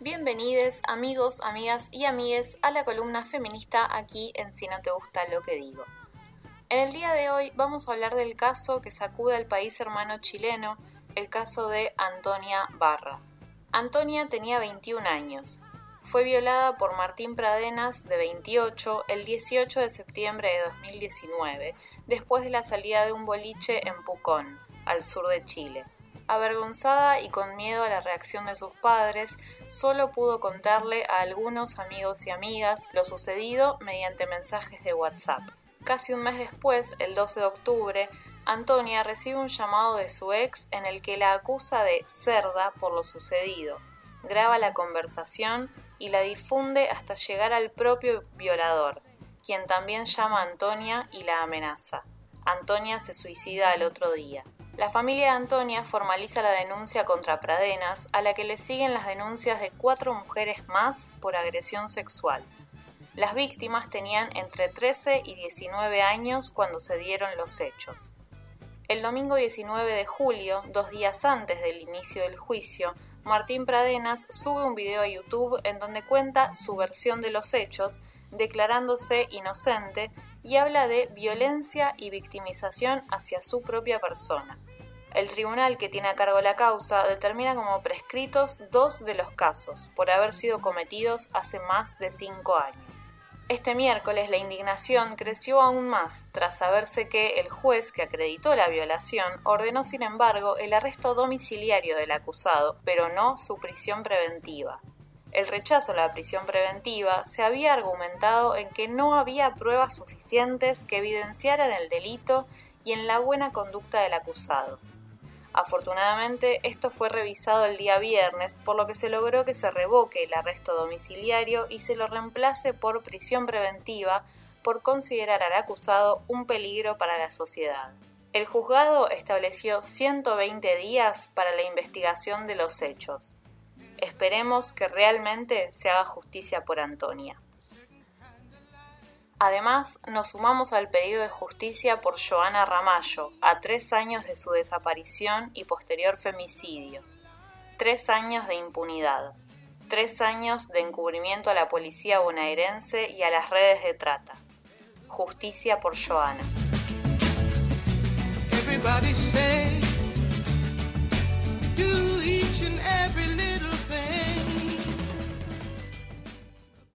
Bienvenidos amigos, amigas y amigues a la columna feminista aquí en Si no te gusta lo que digo. En el día de hoy vamos a hablar del caso que sacude al país hermano chileno, el caso de Antonia Barra. Antonia tenía 21 años, fue violada por Martín Pradenas, de 28, el 18 de septiembre de 2019, después de la salida de un boliche en Pucón, al sur de Chile. Avergonzada y con miedo a la reacción de sus padres, solo pudo contarle a algunos amigos y amigas lo sucedido mediante mensajes de WhatsApp. Casi un mes después, el 12 de octubre, Antonia recibe un llamado de su ex en el que la acusa de cerda por lo sucedido. Graba la conversación y la difunde hasta llegar al propio violador, quien también llama a Antonia y la amenaza. Antonia se suicida al otro día. La familia de Antonia formaliza la denuncia contra Pradenas, a la que le siguen las denuncias de cuatro mujeres más por agresión sexual. Las víctimas tenían entre 13 y 19 años cuando se dieron los hechos. El domingo 19 de julio, dos días antes del inicio del juicio, Martín Pradenas sube un video a YouTube en donde cuenta su versión de los hechos, declarándose inocente y habla de violencia y victimización hacia su propia persona. El tribunal que tiene a cargo la causa determina como prescritos dos de los casos por haber sido cometidos hace más de cinco años. Este miércoles la indignación creció aún más tras saberse que el juez que acreditó la violación ordenó sin embargo el arresto domiciliario del acusado, pero no su prisión preventiva. El rechazo a la prisión preventiva se había argumentado en que no había pruebas suficientes que evidenciaran el delito y en la buena conducta del acusado. Afortunadamente, esto fue revisado el día viernes, por lo que se logró que se revoque el arresto domiciliario y se lo reemplace por prisión preventiva por considerar al acusado un peligro para la sociedad. El juzgado estableció 120 días para la investigación de los hechos. Esperemos que realmente se haga justicia por Antonia. Además, nos sumamos al pedido de justicia por Joana Ramallo, a tres años de su desaparición y posterior femicidio. Tres años de impunidad. Tres años de encubrimiento a la policía bonaerense y a las redes de trata. Justicia por Joana.